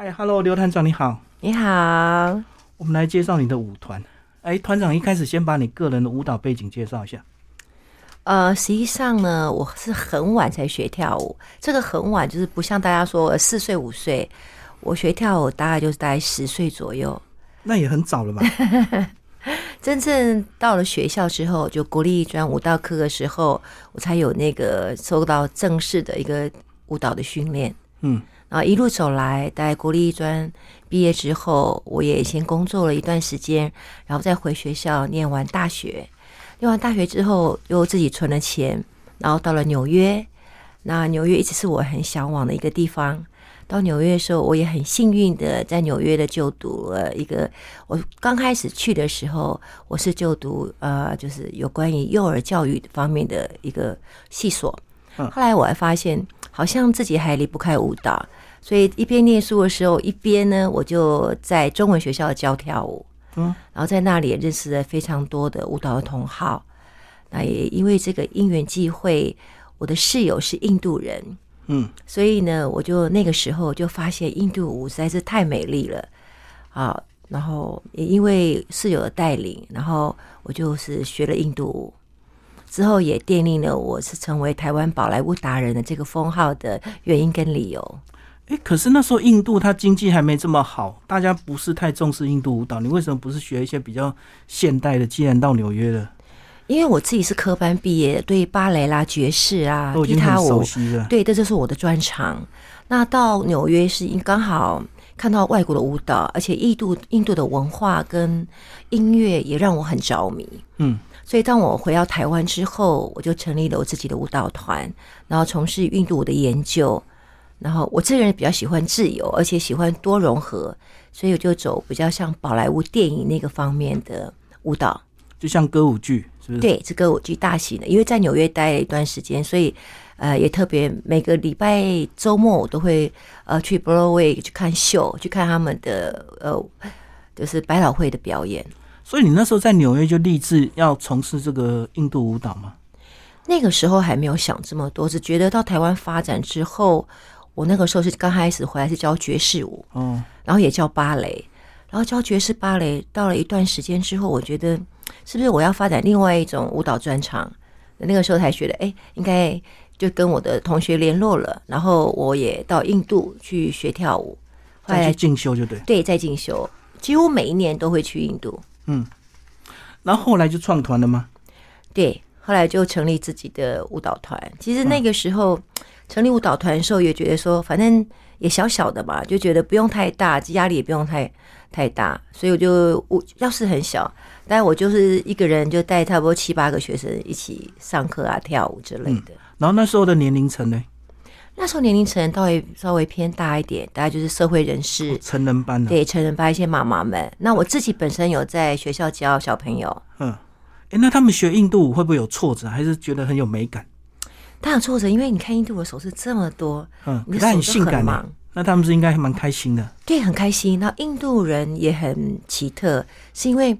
嗨，Hello，刘团长你好，你好。我们来介绍你的舞团。哎，团长一开始先把你个人的舞蹈背景介绍一下。呃，实际上呢，我是很晚才学跳舞。这个很晚就是不像大家说四岁五岁，我学跳舞大概就是大概十岁左右。那也很早了吧？真正到了学校之后，就国立专舞蹈课的时候，我才有那个受到正式的一个舞蹈的训练。嗯，然后一路走来，在国立专毕业之后，我也先工作了一段时间，然后再回学校念完大学。念完大学之后，又自己存了钱，然后到了纽约。那纽约一直是我很向往的一个地方。到纽约的时候，我也很幸运的在纽约的就读了一个。我刚开始去的时候，我是就读呃，就是有关于幼儿教育方面的一个系所。后来我还发现，好像自己还离不开舞蹈，所以一边念书的时候，一边呢，我就在中文学校教跳舞。嗯，然后在那里也认识了非常多的舞蹈的同好。那也因为这个因缘际会，我的室友是印度人。嗯，所以呢，我就那个时候就发现印度舞实在是太美丽了啊！然后也因为室友的带领，然后我就是学了印度舞，之后也奠定了我是成为台湾宝莱坞达人的这个封号的原因跟理由。哎，可是那时候印度它经济还没这么好，大家不是太重视印度舞蹈，你为什么不是学一些比较现代的？既然到纽约了。因为我自己是科班毕业，对芭蕾啦、爵士啊、踢踏舞，对，这就是我的专长。那到纽约是刚好看到外国的舞蹈，而且印度印度的文化跟音乐也让我很着迷。嗯，所以当我回到台湾之后，我就成立了我自己的舞蹈团，然后从事印度舞的研究。然后我这个人比较喜欢自由，而且喜欢多融合，所以我就走比较像宝莱坞电影那个方面的舞蹈，就像歌舞剧。是不是对，是歌舞剧大型的，因为在纽约待了一段时间，所以呃，也特别每个礼拜周末我都会呃去 Broadway 去看秀，去看他们的呃就是百老汇的表演。所以你那时候在纽约就立志要从事这个印度舞蹈吗？那个时候还没有想这么多，只觉得到台湾发展之后，我那个时候是刚开始回来是教爵士舞，哦，然后也教芭蕾，然后教爵士芭蕾，到了一段时间之后，我觉得。是不是我要发展另外一种舞蹈专长？那个时候才觉得，哎，应该就跟我的同学联络了，然后我也到印度去学跳舞，再去进修就对。对，在进修，几乎每一年都会去印度。嗯，然后后来就创团了吗？对，后来就成立自己的舞蹈团。其实那个时候成立舞蹈团的时候，也觉得说，反正也小小的嘛，就觉得不用太大，压力也不用太太大，所以我就我要是很小。但我就是一个人，就带差不多七八个学生一起上课啊、跳舞之类的。然后那时候的年龄层呢？那时候年龄层稍微稍微偏大一点，大概就是社会人士、成人班的。对，成人班一些妈妈们。那我自己本身有在学校教小朋友。嗯，哎，那他们学印度舞会不会有挫折，还是觉得很有美感？他有挫折，因为你看印度的手势这么多，嗯，他很性感嘛。那他们是应该蛮开心的。对，很开心。那印度人也很奇特，是因为。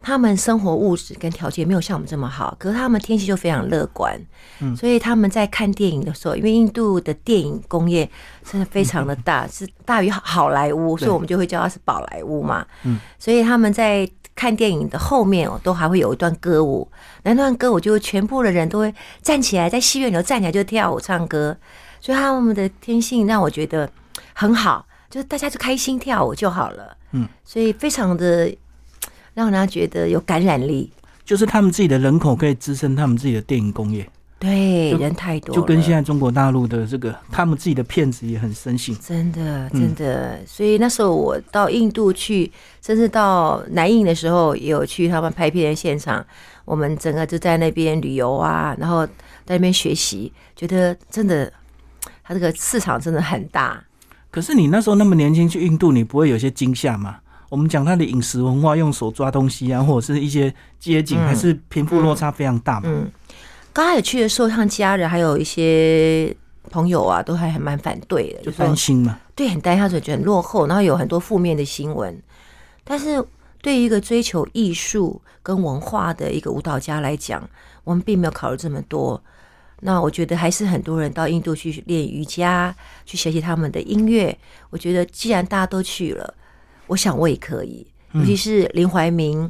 他们生活物质跟条件没有像我们这么好，可是他们天气就非常乐观，嗯，所以他们在看电影的时候，因为印度的电影工业真的非常的大，是大于好莱坞，所以我们就会叫它是宝莱坞嘛，嗯，所以他们在看电影的后面哦，都还会有一段歌舞，那段歌舞就全部的人都会站起来，在戏院里头站起来就跳舞唱歌，所以他们的天性让我觉得很好，就是大家就开心跳舞就好了，嗯，所以非常的。让人家觉得有感染力，就是他们自己的人口可以支撑他们自己的电影工业。对，人太多，就跟现在中国大陆的这个，他们自己的片子也很生性。真的，真的。所以那时候我到印度去，甚至到南印的时候，也有去他们拍片的现场。我们整个就在那边旅游啊，然后在那边学习，觉得真的，他这个市场真的很大。可是你那时候那么年轻去印度，你不会有些惊吓吗？我们讲他的饮食文化，用手抓东西啊，或者是一些街景，还是贫富落差非常大嘛。嗯，刚开始去的时候，像家人还有一些朋友啊，都还还蛮反对的，就担心嘛。对，很担心，他觉得很落后，然后有很多负面的新闻。但是对于一个追求艺术跟文化的一个舞蹈家来讲，我们并没有考虑这么多。那我觉得还是很多人到印度去练瑜伽，去学习他们的音乐。我觉得既然大家都去了，我想我也可以。尤其是林怀民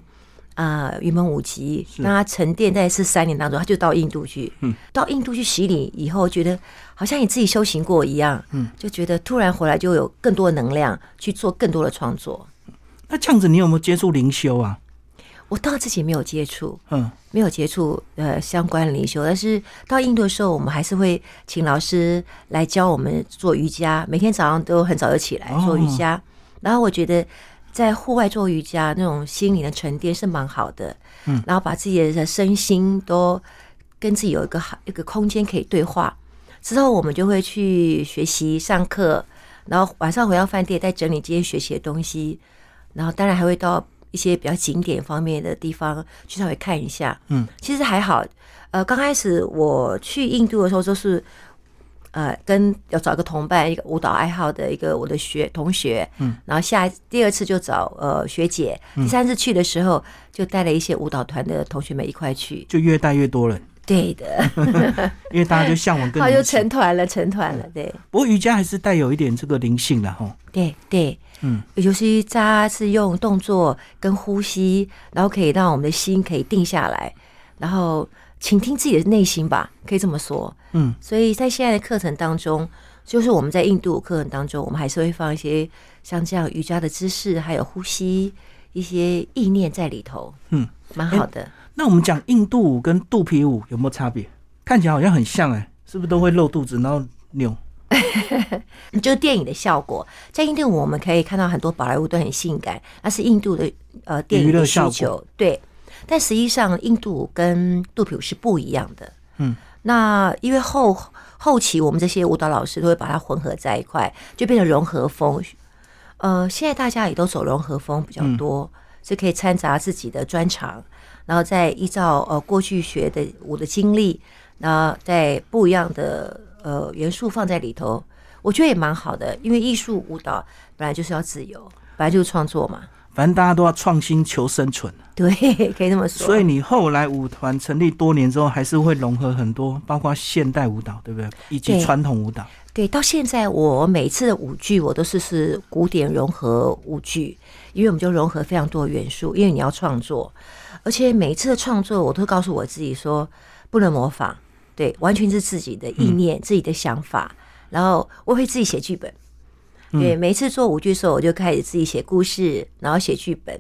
啊，云门舞集，让他沉淀在这三年当中，他就到印度去。嗯，到印度去洗礼以后，觉得好像你自己修行过一样。嗯，就觉得突然回来就有更多的能量去做更多的创作。那这样子，你有没有接触灵修啊？我到自己没有接触，嗯，没有接触呃相关灵修，但是到印度的时候，我们还是会请老师来教我们做瑜伽，每天早上都很早就起来做瑜伽。然后我觉得在户外做瑜伽，那种心灵的沉淀是蛮好的，嗯，然后把自己的身心都跟自己有一个好一个空间可以对话。之后我们就会去学习上课，然后晚上回到饭店再整理今天学习的东西，然后当然还会到。一些比较景点方面的地方去稍微看一下，嗯，其实还好。呃，刚开始我去印度的时候，就是呃，跟要找一个同伴，一个舞蹈爱好的一个我的学同学，嗯，然后下第二次就找呃学姐，第三次去的时候就带了一些舞蹈团的同学们一块去，就越带越多人。对的，因为大家就向往更，好就成团了，成团了。对，不过瑜伽还是带有一点这个灵性的哈。对对。嗯，尤其扎是用动作跟呼吸，然后可以让我们的心可以定下来，然后倾听自己的内心吧，可以这么说。嗯，所以在现在的课程当中，就是我们在印度课程当中，我们还是会放一些像这样瑜伽的姿势，还有呼吸一些意念在里头。嗯，蛮好的。那我们讲印度舞跟肚皮舞有没有差别？看起来好像很像哎，是不是都会露肚子，然后扭？就是电影的效果，在印度我们可以看到很多宝莱坞都很性感，那是印度的呃电影的需求。对，但实际上印度跟杜比是不一样的。嗯，那因为后后期我们这些舞蹈老师都会把它混合在一块，就变成融合风。呃，现在大家也都走融合风比较多，是可以掺杂自己的专长，然后再依照呃过去学的舞的经历，然后在不一样的。呃，元素放在里头，我觉得也蛮好的，因为艺术舞蹈本来就是要自由，本来就是创作嘛。反正大家都要创新求生存，对，可以这么说。所以你后来舞团成立多年之后，还是会融合很多，包括现代舞蹈，对不对？以及传统舞蹈。对，到现在我每次的舞剧，我都是是古典融合舞剧，因为我们就融合非常多的元素，因为你要创作，而且每一次的创作，我都告诉我自己说，不能模仿。对，完全是自己的意念、自己的想法，然后我会自己写剧本。对，每次做舞剧的时候，我就开始自己写故事，然后写剧本，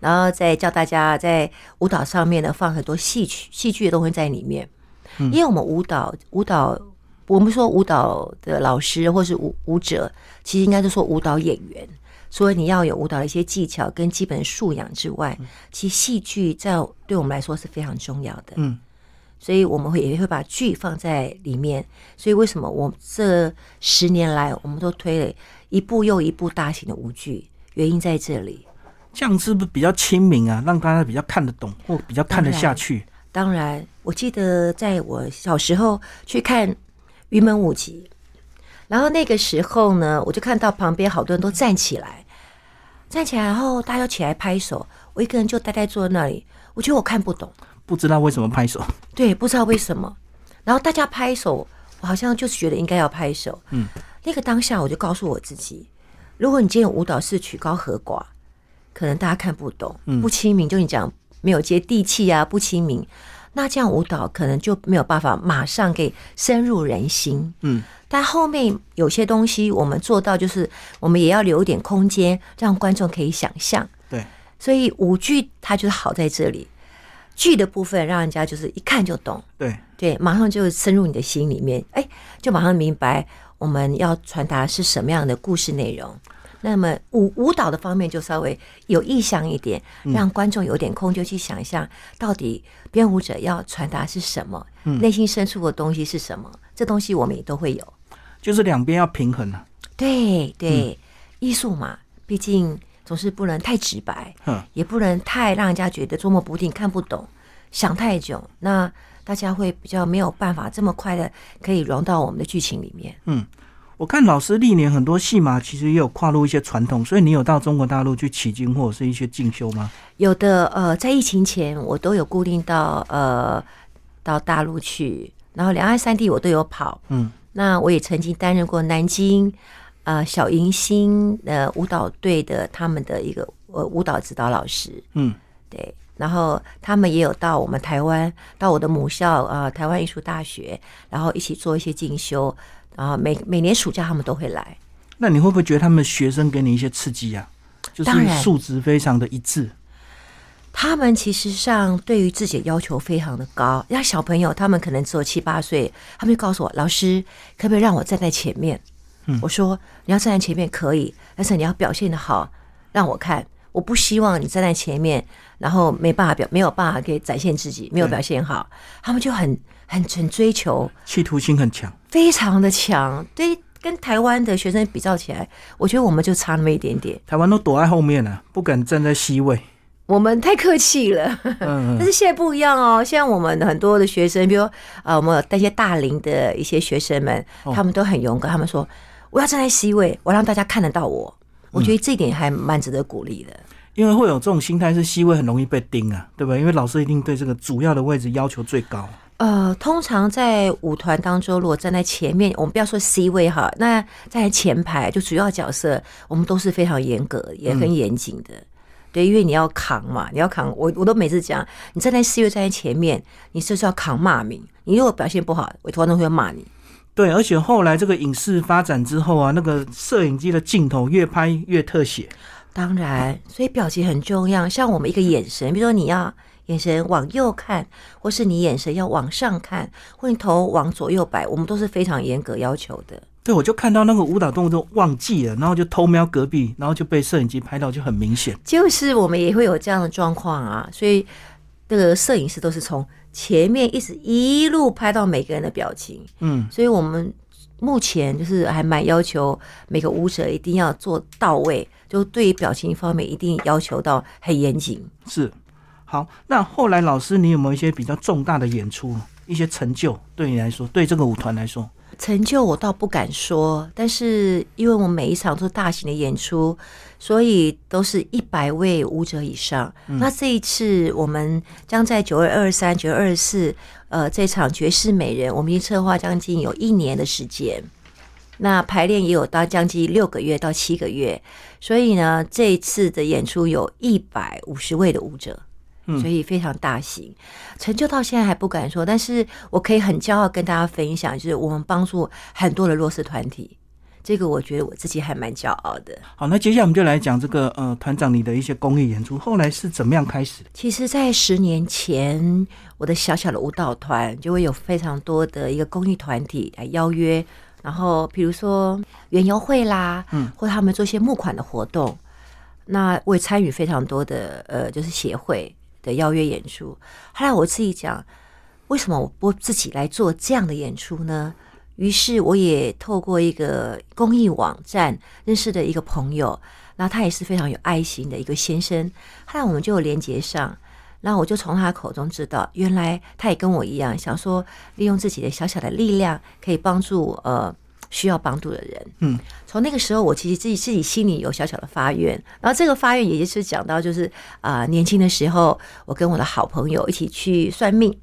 然后再教大家在舞蹈上面呢放很多戏曲、戏剧的东西在里面。因为我们舞蹈，舞蹈，我们说舞蹈的老师或是舞舞者，其实应该是说舞蹈演员。所以你要有舞蹈的一些技巧跟基本素养之外，其实戏剧在对我们来说是非常重要的。嗯。所以我们会也会把剧放在里面。所以为什么我这十年来我们都推了一部又一部大型的舞剧？原因在这里。这样是不是比较亲民啊？让大家比较看得懂，或比较看得下去？当然，我记得在我小时候去看《云门舞集》，然后那个时候呢，我就看到旁边好多人都站起来，站起来，然后大家都起来拍手，我一个人就呆呆坐在那里。我觉得我看不懂。不知道为什么拍手，对，不知道为什么。然后大家拍手，我好像就是觉得应该要拍手。嗯，那个当下我就告诉我自己，如果你今天舞蹈是曲高和寡，可能大家看不懂，不亲民，就你讲没有接地气啊，不亲民，那这样舞蹈可能就没有办法马上给深入人心。嗯，但后面有些东西我们做到，就是我们也要留一点空间，让观众可以想象。对，所以舞剧它就是好在这里。剧的部分让人家就是一看就懂，对对，马上就深入你的心里面，哎，就马上明白我们要传达是什么样的故事内容。那么舞舞蹈的方面就稍微有意向一点，让观众有点空就去想象到底编舞者要传达是什么，内心深处的东西是什么。这东西我们也都会有，就是两边要平衡啊。对对，艺术嘛，毕竟。总是不能太直白，嗯，也不能太让人家觉得捉摸不定、看不懂、想太久，那大家会比较没有办法这么快的可以融到我们的剧情里面。嗯，我看老师历年很多戏码，其实也有跨入一些传统，所以你有到中国大陆去取经或者是一些进修吗？有的，呃，在疫情前我都有固定到呃到大陆去，然后两岸三地我都有跑。嗯，那我也曾经担任过南京呃小迎新呃舞蹈队的他们的一个呃舞蹈指导老师。嗯，对。然后他们也有到我们台湾，到我的母校啊，台湾艺术大学，然后一起做一些进修。然后每每年暑假他们都会来。那你会不会觉得他们学生给你一些刺激啊？就是素质非常的一致。他们其实上对于自己的要求非常的高。像小朋友，他们可能只有七八岁，他们就告诉我：“老师，可不可以让我站在前面？”嗯，我说：“你要站在前面可以，但是你要表现的好，让我看。我不希望你站在前面。”然后没办法表，没有办法可以展现自己，没有表现好，他们就很很很追求，企图心很强，非常的强。对，跟台湾的学生比较起来，我觉得我们就差那么一点点。台湾都躲在后面了，不敢站在 C 位。我们太客气了，但是现在不一样哦。现在我们很多的学生，比如啊，我们那些大龄的一些学生们，他们都很勇敢，他们说我要站在 C 位，我让大家看得到我。我觉得这点还蛮值得鼓励的。因为会有这种心态，是 C 位很容易被盯啊，对吧？因为老师一定对这个主要的位置要求最高。呃，通常在舞团当中，如果站在前面，我们不要说 C 位哈，那在前排就主要角色，我们都是非常严格、也很严谨的。对，因为你要扛嘛，你要扛。我我都每次讲，你站在 C 位站在前面，你就是要扛骂名。你如果表现不好，委托都会骂你。对，而且后来这个影视发展之后啊，那个摄影机的镜头越拍越特写。当然，所以表情很重要。像我们一个眼神，比如说你要眼神往右看，或是你眼神要往上看，或你头往左右摆，我们都是非常严格要求的。对，我就看到那个舞蹈动作忘记了，然后就偷瞄隔壁，然后就被摄影机拍到，就很明显。就是我们也会有这样的状况啊，所以这个摄影师都是从前面一直一路拍到每个人的表情。嗯，所以我们目前就是还蛮要求每个舞者一定要做到位。就对于表情方面，一定要求到很严谨。是，好。那后来老师，你有没有一些比较重大的演出，一些成就？对你来说，对这个舞团来说，成就我倒不敢说。但是，因为我们每一场都是大型的演出，所以都是一百位舞者以上。那这一次，我们将在九月二十三、九月二十四，呃，这场绝世美人，我们已经策划将近有一年的时间。那排练也有到将近六个月到七个月，所以呢，这一次的演出有一百五十位的舞者，所以非常大型。成就到现在还不敢说，但是我可以很骄傲跟大家分享，就是我们帮助很多的弱势团体，这个我觉得我自己还蛮骄傲的。好，那接下来我们就来讲这个呃，团长你的一些公益演出，后来是怎么样开始？其实，在十年前，我的小小的舞蹈团就会有非常多的一个公益团体来邀约。然后，比如说园游会啦，嗯，或他们做一些募款的活动，那我也参与非常多的呃，就是协会的邀约演出。后来我自己讲，为什么我不自己来做这样的演出呢？于是我也透过一个公益网站认识的一个朋友，那他也是非常有爱心的一个先生。后来我们就连接上。那我就从他口中知道，原来他也跟我一样，想说利用自己的小小的力量，可以帮助呃需要帮助的人。嗯，从那个时候，我其实自己自己心里有小小的发愿，然后这个发愿也就是讲到，就是啊，年轻的时候，我跟我的好朋友一起去算命。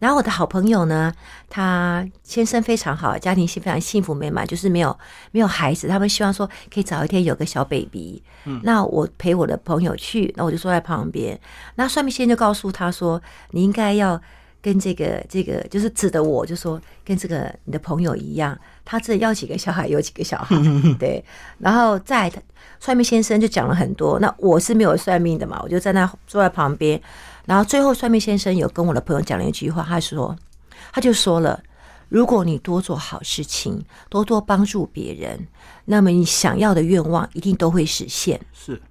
然后我的好朋友呢，他先生非常好，家庭是非常幸福美满，就是没有没有孩子。他们希望说可以早一天有个小 baby。嗯，那我陪我的朋友去，那我就坐在旁边。那算命先生就告诉他说：“你应该要跟这个这个，就是指的我，就说跟这个你的朋友一样，他这要几个小孩，有几个小孩。对，然后在算命先生就讲了很多。那我是没有算命的嘛，我就在那坐在旁边。”然后最后，算命先生有跟我的朋友讲了一句话，他说：“他就说了，如果你多做好事情，多多帮助别人，那么你想要的愿望一定都会实现。”是。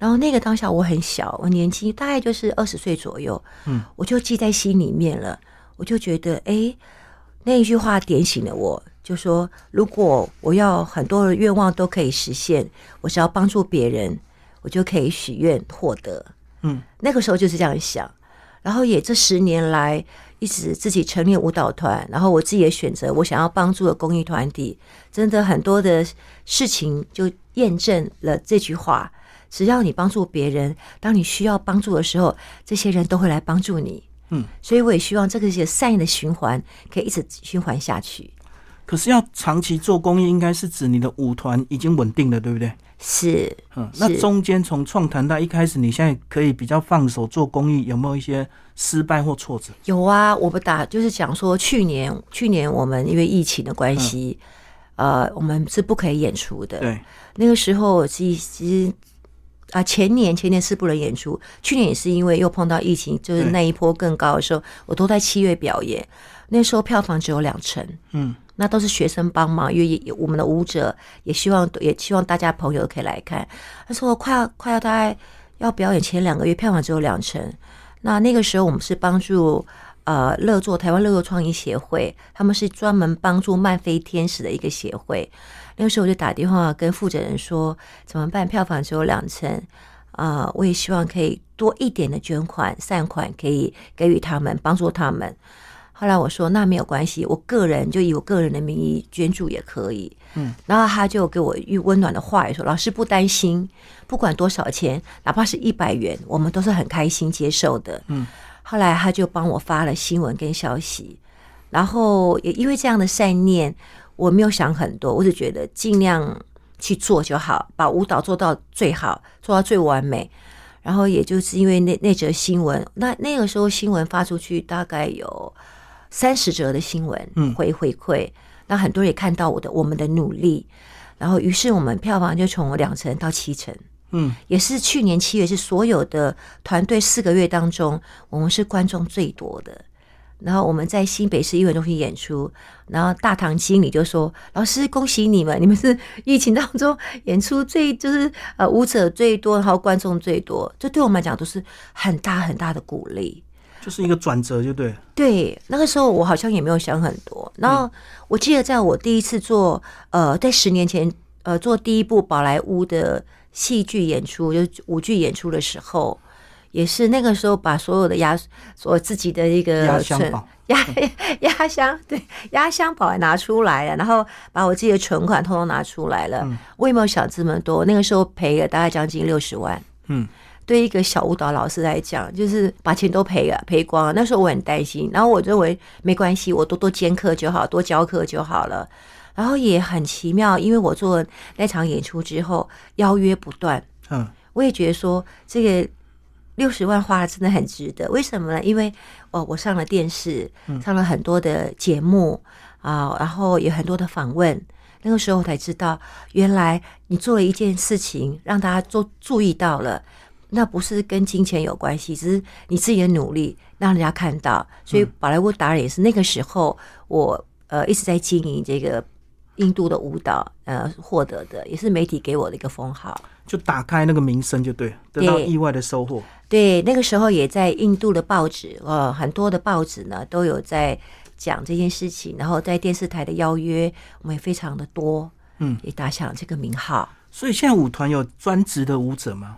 然后那个当下我很小，我年轻，大概就是二十岁左右，嗯，我就记在心里面了。我就觉得，哎，那一句话点醒了我，就说如果我要很多的愿望都可以实现，我只要帮助别人，我就可以许愿获得。嗯，那个时候就是这样想，然后也这十年来一直自己成立舞蹈团，然后我自己也选择我想要帮助的公益团体，真的很多的事情就验证了这句话：只要你帮助别人，当你需要帮助的时候，这些人都会来帮助你。嗯，所以我也希望这个些善意的循环可以一直循环下去。可是要长期做公益，应该是指你的舞团已经稳定了，对不对？是，嗯，那中间从创团到一开始，你现在可以比较放手做公益，有没有一些失败或挫折？有啊，我们打就是讲说，去年去年我们因为疫情的关系，呃，我们是不可以演出的。对，那个时候其实啊，前年前年是不能演出，去年也是因为又碰到疫情，就是那一波更高的时候，我都在七月表演，那时候票房只有两成，嗯。那都是学生帮忙，因为我们的舞者也希望，也希望大家朋友可以来看。他说快要快要大概要表演前两个月，票房只有两成。那那个时候我们是帮助呃乐作台湾乐作创意协会，他们是专门帮助漫飞天使的一个协会。那个时候我就打电话跟负责人说怎么办？票房只有两成啊，我也希望可以多一点的捐款善款，可以给予他们帮助他们。后来我说那没有关系，我个人就以我个人的名义捐助也可以。嗯，然后他就给我一温暖的话，也说老师不担心，不管多少钱，哪怕是一百元，我们都是很开心接受的。嗯，后来他就帮我发了新闻跟消息，然后也因为这样的善念，我没有想很多，我只觉得尽量去做就好，把舞蹈做到最好，做到最完美。然后也就是因为那那则新闻，那那个时候新闻发出去大概有。三十则的新闻回回馈，那很多人也看到我的我们的努力，然后于是我们票房就从两成到七成，嗯，也是去年七月是所有的团队四个月当中，我们是观众最多的。然后我们在新北市艺文中心演出，然后大堂经理就说：“老师，恭喜你们，你们是疫情当中演出最就是呃舞者最多，然后观众最多，这对我们来讲都是很大很大的鼓励。”就是一个转折，就对。对，那个时候我好像也没有想很多。然后我记得，在我第一次做，呃，在十年前，呃，做第一部宝莱坞的戏剧演出，就舞剧演出的时候，也是那个时候把所有的压，我自己的一个压箱宝、压 压箱，对，压箱宝拿出来了，然后把我自己的存款通通拿出来了。我也没有想这么多，那个时候赔了大概将近六十万。嗯。对一个小舞蹈老师来讲，就是把钱都赔了，赔光了。那时候我很担心，然后我认为没关系，我多多兼课就好，多教课就好了。然后也很奇妙，因为我做那场演出之后，邀约不断。嗯，我也觉得说这个六十万花了真的很值得。为什么呢？因为哦，我上了电视，上了很多的节目啊，然后有很多的访问。那个时候才知道，原来你做了一件事情，让大家都注意到了。那不是跟金钱有关系，只是你自己的努力让人家看到。所以宝莱坞达人也是那个时候，我呃一直在经营这个印度的舞蹈，呃获得的也是媒体给我的一个封号，就打开那个名声就对，得到意外的收获。对，那个时候也在印度的报纸，呃很多的报纸呢都有在讲这件事情，然后在电视台的邀约我们也非常的多，嗯，也打响这个名号。所以现在舞团有专职的舞者吗？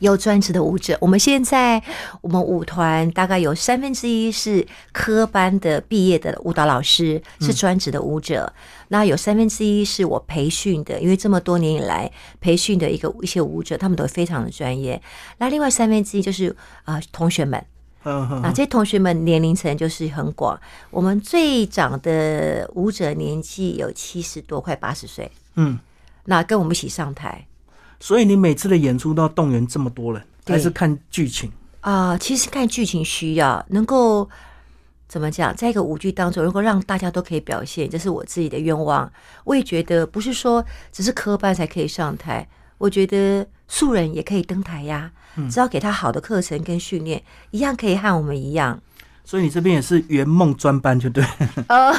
有专职的舞者，我们现在我们舞团大概有三分之一是科班的毕业的舞蹈老师，是专职的舞者。那有三分之一是我培训的，因为这么多年以来培训的一个一些舞者，他们都非常的专业。那另外三分之一就是啊同学们，啊这些同学们年龄层就是很广。我们最长的舞者年纪有七十多，快八十岁。嗯，那跟我们一起上台。所以你每次的演出都要动员这么多人，还是看剧情啊？其实看剧情需要能够怎么讲，在一个舞剧当中，如果让大家都可以表现，这是我自己的愿望。我也觉得不是说只是科班才可以上台，我觉得素人也可以登台呀。只要给他好的课程跟训练，一样可以和我们一样。所以你这边也是圆梦专班，就对。呃，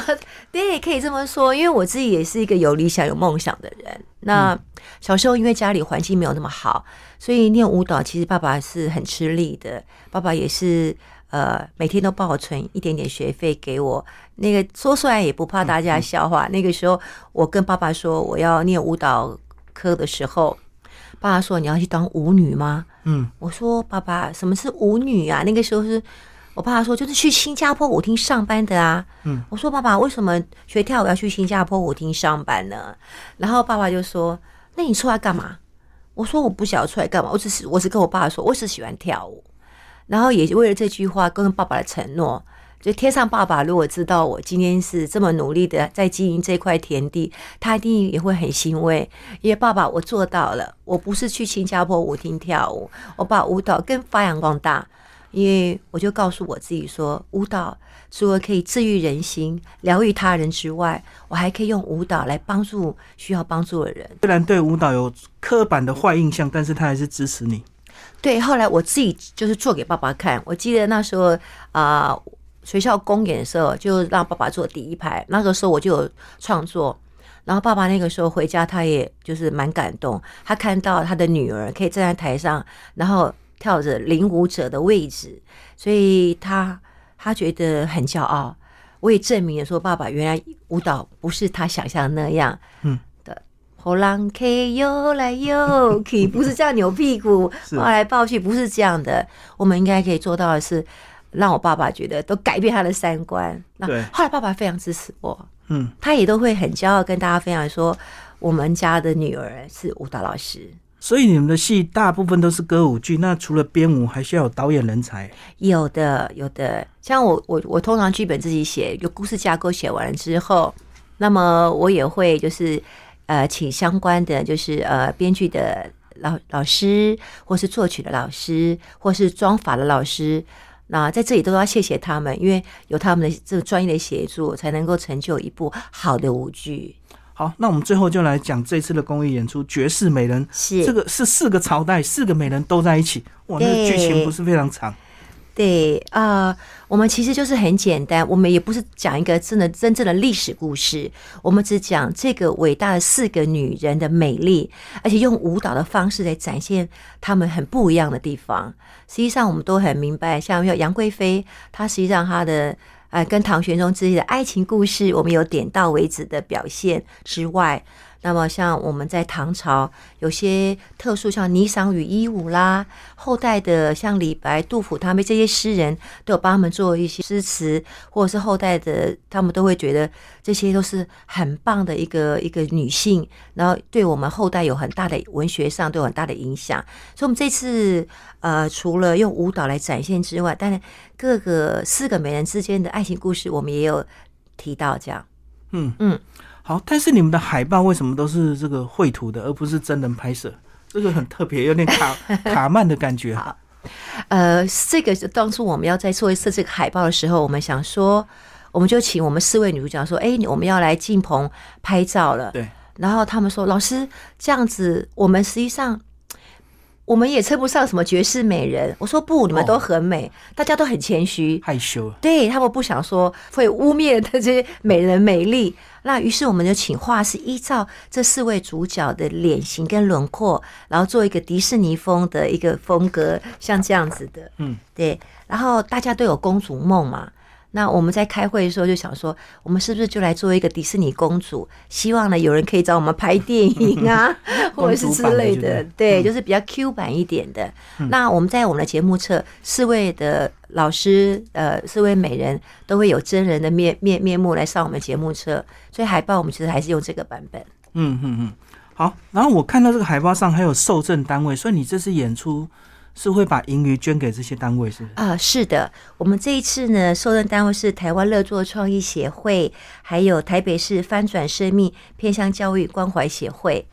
对，可以这么说，因为我自己也是一个有理想、有梦想的人。那小时候因为家里环境没有那么好，所以念舞蹈其实爸爸是很吃力的。爸爸也是呃每天都帮我存一点点学费给我。那个说出来也不怕大家笑话。那个时候我跟爸爸说我要念舞蹈科的时候，爸爸说你要去当舞女吗？嗯，我说爸爸什么是舞女啊？那个时候是。我爸爸说，就是去新加坡舞厅上班的啊。嗯，我说爸爸，为什么学跳舞要去新加坡舞厅上班呢？然后爸爸就说：“那你出来干嘛？”我说：“我不想要出来干嘛，我只是我只跟我爸爸说，我只喜欢跳舞。”然后也为了这句话跟爸爸的承诺。就天上爸爸如果知道我今天是这么努力的在经营这块田地，他一定也会很欣慰。因为爸爸，我做到了，我不是去新加坡舞厅跳舞，我把舞蹈更发扬光大。因为我就告诉我自己说，舞蹈除了可以治愈人心、疗愈他人之外，我还可以用舞蹈来帮助需要帮助的人。虽然对舞蹈有刻板的坏印象，但是他还是支持你。对，后来我自己就是做给爸爸看。我记得那时候啊。学校公演的时候，就让爸爸坐第一排。那个时候我就有创作，然后爸爸那个时候回家，他也就是蛮感动。他看到他的女儿可以站在台上，然后跳着领舞者的位置，所以他他觉得很骄傲。我也证明了说，爸爸原来舞蹈不是他想象那样。嗯的，后浪 K 游来游去，不是这样扭屁股 抱来抱去，不是这样的。我们应该可以做到的是。让我爸爸觉得都改变他的三观。那后来爸爸非常支持我，嗯，他也都会很骄傲跟大家分享说，我们家的女儿是舞蹈老师。所以你们的戏大部分都是歌舞剧，那除了编舞，还需要有导演人才。有的，有的。像我，我，我通常剧本自己写，有故事架构写完之后，那么我也会就是呃，请相关的就是呃，编剧的老老师，或是作曲的老师，或是妆法的老师。那在这里都要谢谢他们，因为有他们的这个专业的协助，才能够成就一部好的舞剧。好，那我们最后就来讲这次的公益演出《绝世美人》，是这个是四个朝代四个美人都在一起，哇，那个剧情不是非常长。对啊，我们其实就是很简单，我们也不是讲一个真的真正的历史故事，我们只讲这个伟大的四个女人的美丽，而且用舞蹈的方式来展现她们很不一样的地方。实际上，我们都很明白，像杨贵妃，她实际上她的呃跟唐玄宗之间的爱情故事，我们有点到为止的表现之外。那么，像我们在唐朝有些特殊，像《霓裳羽衣舞》啦，后代的像李白、杜甫他们这些诗人，都有帮他们做一些诗词，或者是后代的，他们都会觉得这些都是很棒的一个一个女性，然后对我们后代有很大的文学上都有很大的影响。所以，我们这次呃，除了用舞蹈来展现之外，但是各个四个美人之间的爱情故事，我们也有提到这样。嗯嗯。好，但是你们的海报为什么都是这个绘图的，而不是真人拍摄？这个很特别，有点卡卡曼的感觉。好，呃，这个当初我们要在做一次这个海报的时候，我们想说，我们就请我们四位女主角说：“哎，我们要来进棚拍照了。”对。然后他们说：“老师，这样子，我们实际上。”我们也称不上什么绝世美人。我说不，你们都很美，大家都很谦虚，害羞。对他们不想说会污蔑的这些美人美丽。那于是我们就请画师依照这四位主角的脸型跟轮廓，然后做一个迪士尼风的一个风格，像这样子的。嗯，对。然后大家都有公主梦嘛。那我们在开会的时候就想说，我们是不是就来做一个迪士尼公主？希望呢有人可以找我们拍电影啊，或者是之类的。对，就是比较 Q 版一点的。那我们在我们的节目册，四位的老师，呃，四位美人都会有真人的面面面目来上我们节目册，所以海报我们其实还是用这个版本。嗯嗯嗯，好。然后我看到这个海报上还有受赠单位，所以你这次演出。是会把盈余捐给这些单位，是不是啊，是的。我们这一次呢，受任单位是台湾乐作创意协会，还有台北市翻转生命偏向教育关怀协会。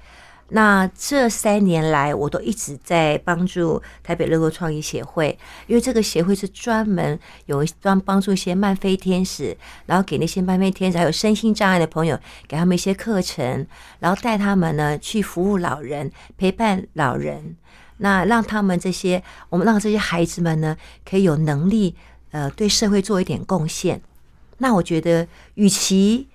那这三年来，我都一直在帮助台北乐作创意协会，因为这个协会是专门有专帮助一些慢飞天使，然后给那些慢飞天使还有身心障碍的朋友，给他们一些课程，然后带他们呢去服务老人，陪伴老人。那让他们这些，我们让这些孩子们呢，可以有能力，呃，对社会做一点贡献。那我觉得，与其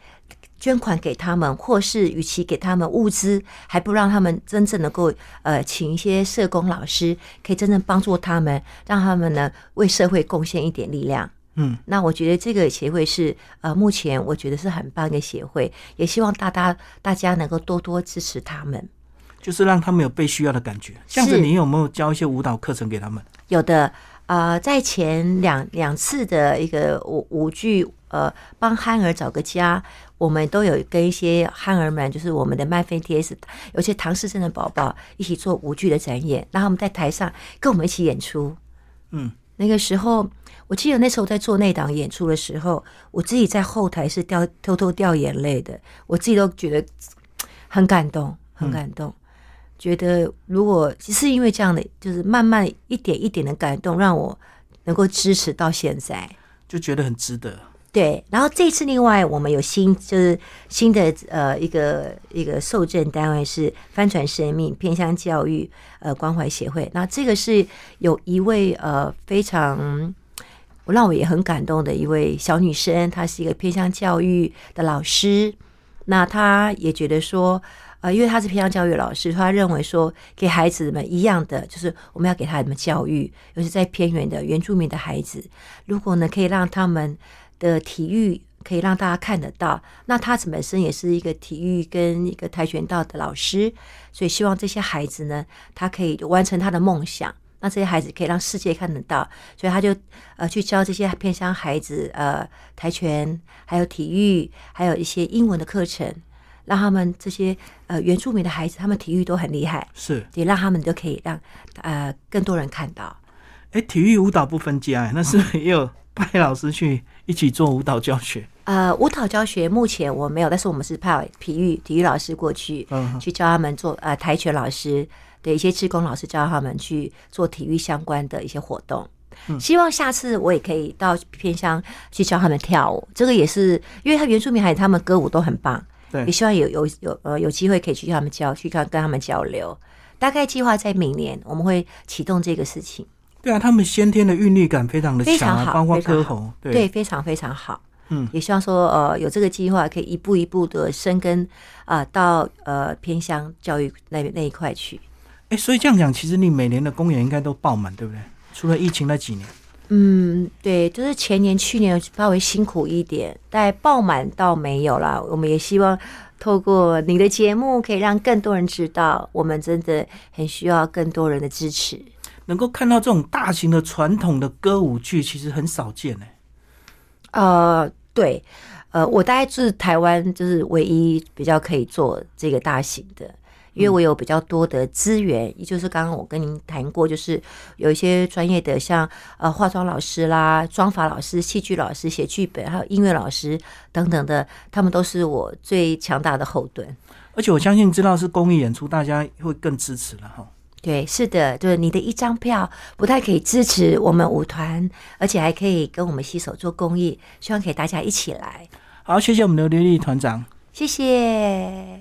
捐款给他们，或是与其给他们物资，还不让他们真正能够，呃，请一些社工老师，可以真正帮助他们，让他们呢为社会贡献一点力量。嗯，那我觉得这个协会是，呃，目前我觉得是很棒的协会，也希望大家大家能够多多支持他们。就是让他们有被需要的感觉。这样子，你有没有教一些舞蹈课程给他们？有的，呃，在前两两次的一个舞舞剧，呃，帮憨儿找个家，我们都有跟一些憨儿们，就是我们的麦菲 T S，有些唐氏症的宝宝一起做舞剧的展演，然后我们在台上跟我们一起演出。嗯。那个时候，我记得那时候在做那档演出的时候，我自己在后台是掉偷偷掉眼泪的，我自己都觉得很感动，很感动。觉得如果是因为这样的，就是慢慢一点一点的感动，让我能够支持到现在，就觉得很值得。对，然后这次另外我们有新就是新的呃一个一个受赠单位是帆船生命偏乡教育呃关怀协会，那这个是有一位呃非常我让我也很感动的一位小女生，她是一个偏乡教育的老师，那她也觉得说呃因为他是偏向教育老师，他认为说给孩子们一样的就是我们要给他们教育，尤其在偏远的原住民的孩子，如果呢可以让他们。的体育可以让大家看得到，那他本身也是一个体育跟一个跆拳道的老师，所以希望这些孩子呢，他可以完成他的梦想。那这些孩子可以让世界看得到，所以他就呃去教这些偏乡孩子呃跆拳，还有体育，还有一些英文的课程，让他们这些呃原住民的孩子，他们体育都很厉害，是也让他们都可以让呃更多人看到。哎，体育舞蹈不分家，那是不是 也有？派老师去一起做舞蹈教学。呃，舞蹈教学目前我没有，但是我们是派体育体育老师过去，嗯去教他们做呃跆拳老师的一些志工老师教他们去做体育相关的一些活动。希望下次我也可以到偏乡去教他们跳舞。这个也是因为他原住民孩子他们歌舞都很棒，对，也希望有有有呃有机会可以去他们交，去跟跟他们交流。大概计划在明年我们会启动这个事情。对啊，他们先天的韵律感非常的强，包括歌喉，对，非常非常好。嗯，也希望说，呃，有这个计划，可以一步一步的生根啊，到呃偏乡教育那那一块去。哎，所以这样讲，其实你每年的公演应该都爆满，对不对？除了疫情那几年。嗯，对，就是前年、去年稍微辛苦一点，但爆满倒没有啦。我们也希望透过你的节目，可以让更多人知道，我们真的很需要更多人的支持。能够看到这种大型的传统的歌舞剧，其实很少见呢。呃，对，呃，我大概是台湾就是唯一比较可以做这个大型的，因为我有比较多的资源，也就是刚刚我跟您谈过，就是有一些专业的，像呃化妆老师啦、妆法老师、戏剧老师、写剧本，还有音乐老师等等的，他们都是我最强大的后盾。而且我相信，知道是公益演出，大家会更支持了哈。对，是的，就是你的一张票不太可以支持我们舞团，而且还可以跟我们携手做公益，希望可以大家一起来。好，谢谢我们的刘丽团长，谢谢。